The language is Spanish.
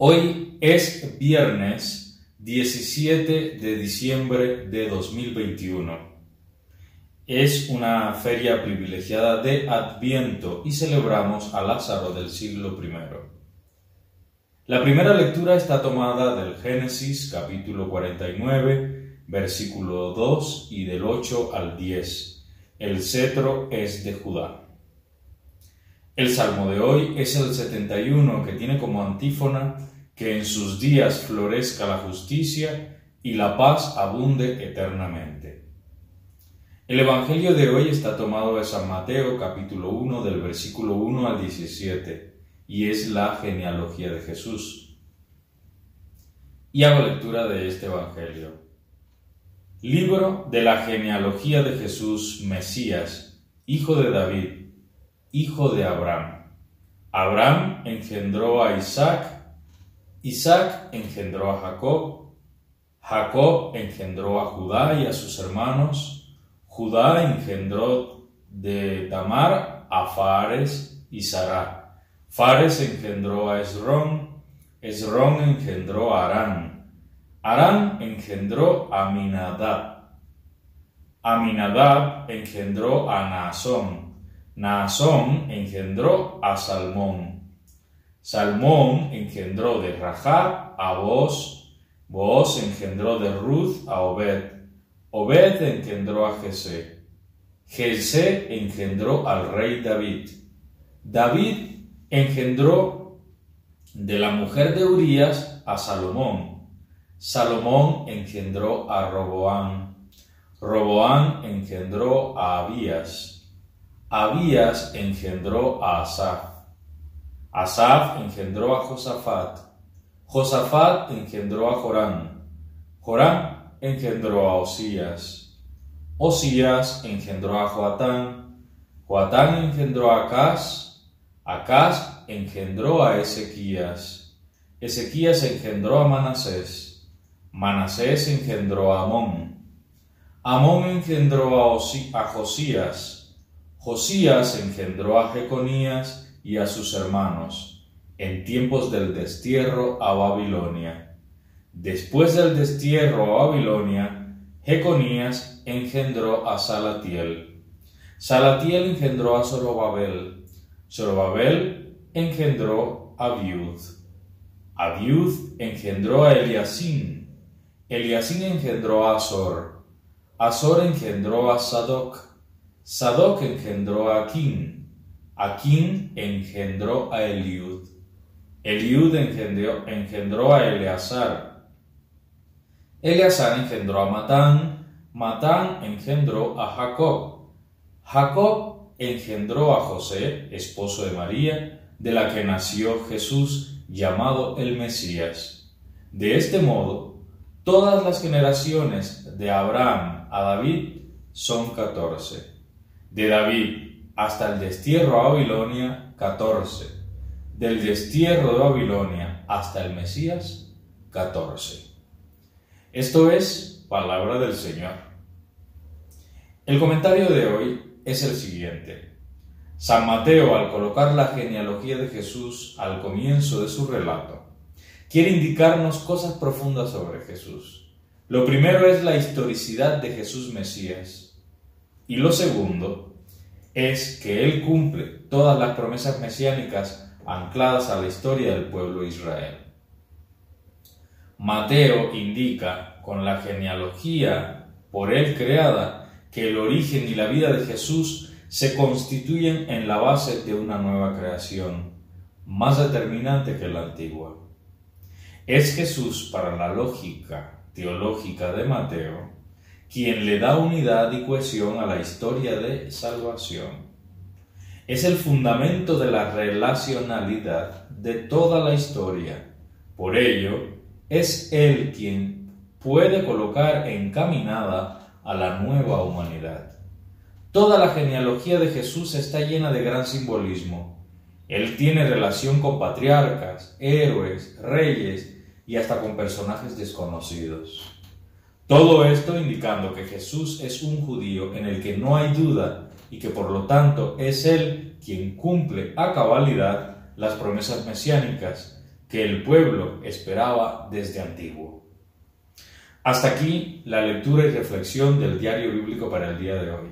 Hoy es viernes 17 de diciembre de 2021. Es una feria privilegiada de Adviento y celebramos a Lázaro del siglo I. La primera lectura está tomada del Génesis capítulo 49, versículo 2 y del 8 al 10. El cetro es de Judá. El salmo de hoy es el 71 que tiene como antífona que en sus días florezca la justicia y la paz abunde eternamente. El Evangelio de hoy está tomado de San Mateo capítulo 1 del versículo 1 al 17 y es la genealogía de Jesús. Y hago lectura de este Evangelio. Libro de la genealogía de Jesús, Mesías, hijo de David hijo de Abraham. Abraham engendró a Isaac, Isaac engendró a Jacob, Jacob engendró a Judá y a sus hermanos, Judá engendró de Tamar a Fares y Sará, Fares engendró a Esrón, Esrón engendró a Arán, Arán engendró a Minadab, Aminadab engendró a Naasón, Naasón engendró a Salmón. Salmón engendró de Rahab a Boaz. Boaz engendró de Ruth a Obed. Obed engendró a Jesé. Jesé engendró al rey David. David engendró de la mujer de Urías a Salomón. Salomón engendró a Roboán. Roboán engendró a Abías. Abías engendró a Asaf. Asaf engendró a Josafat. Josafat engendró a Jorán. Jorán engendró a Osías. Osías engendró a Joatán. Joatán engendró a Acaz. Acaz engendró a Ezequías. Ezequías engendró a Manasés. Manasés engendró a Amón. Amón engendró a Josías. Josías engendró a Jeconías y a sus hermanos en tiempos del destierro a Babilonia. Después del destierro a Babilonia, Jeconías engendró a Salatiel. Salatiel engendró a Zorobabel. Zorobabel engendró a Abiud. Abiud engendró a Eliasín. Eliasín engendró a Azor. Azor engendró a Sadoc. Sadoc engendró a Aquín, Aquín engendró a Eliud, Eliud engendró, engendró a Eleazar, Eleazar engendró a Matán, Matán engendró a Jacob, Jacob engendró a José, esposo de María, de la que nació Jesús, llamado el Mesías. De este modo, todas las generaciones de Abraham a David son catorce de David hasta el destierro a Babilonia, 14. Del destierro de Babilonia hasta el Mesías, 14. Esto es palabra del Señor. El comentario de hoy es el siguiente. San Mateo, al colocar la genealogía de Jesús al comienzo de su relato, quiere indicarnos cosas profundas sobre Jesús. Lo primero es la historicidad de Jesús Mesías y lo segundo es que Él cumple todas las promesas mesiánicas ancladas a la historia del pueblo de Israel. Mateo indica con la genealogía por Él creada que el origen y la vida de Jesús se constituyen en la base de una nueva creación, más determinante que la antigua. Es Jesús para la lógica teológica de Mateo quien le da unidad y cohesión a la historia de salvación. Es el fundamento de la relacionalidad de toda la historia. Por ello, es Él quien puede colocar encaminada a la nueva humanidad. Toda la genealogía de Jesús está llena de gran simbolismo. Él tiene relación con patriarcas, héroes, reyes y hasta con personajes desconocidos. Todo esto indicando que Jesús es un judío en el que no hay duda y que por lo tanto es Él quien cumple a cabalidad las promesas mesiánicas, que el pueblo esperaba desde antiguo. Hasta aquí la lectura y reflexión del diario bíblico para el día de hoy.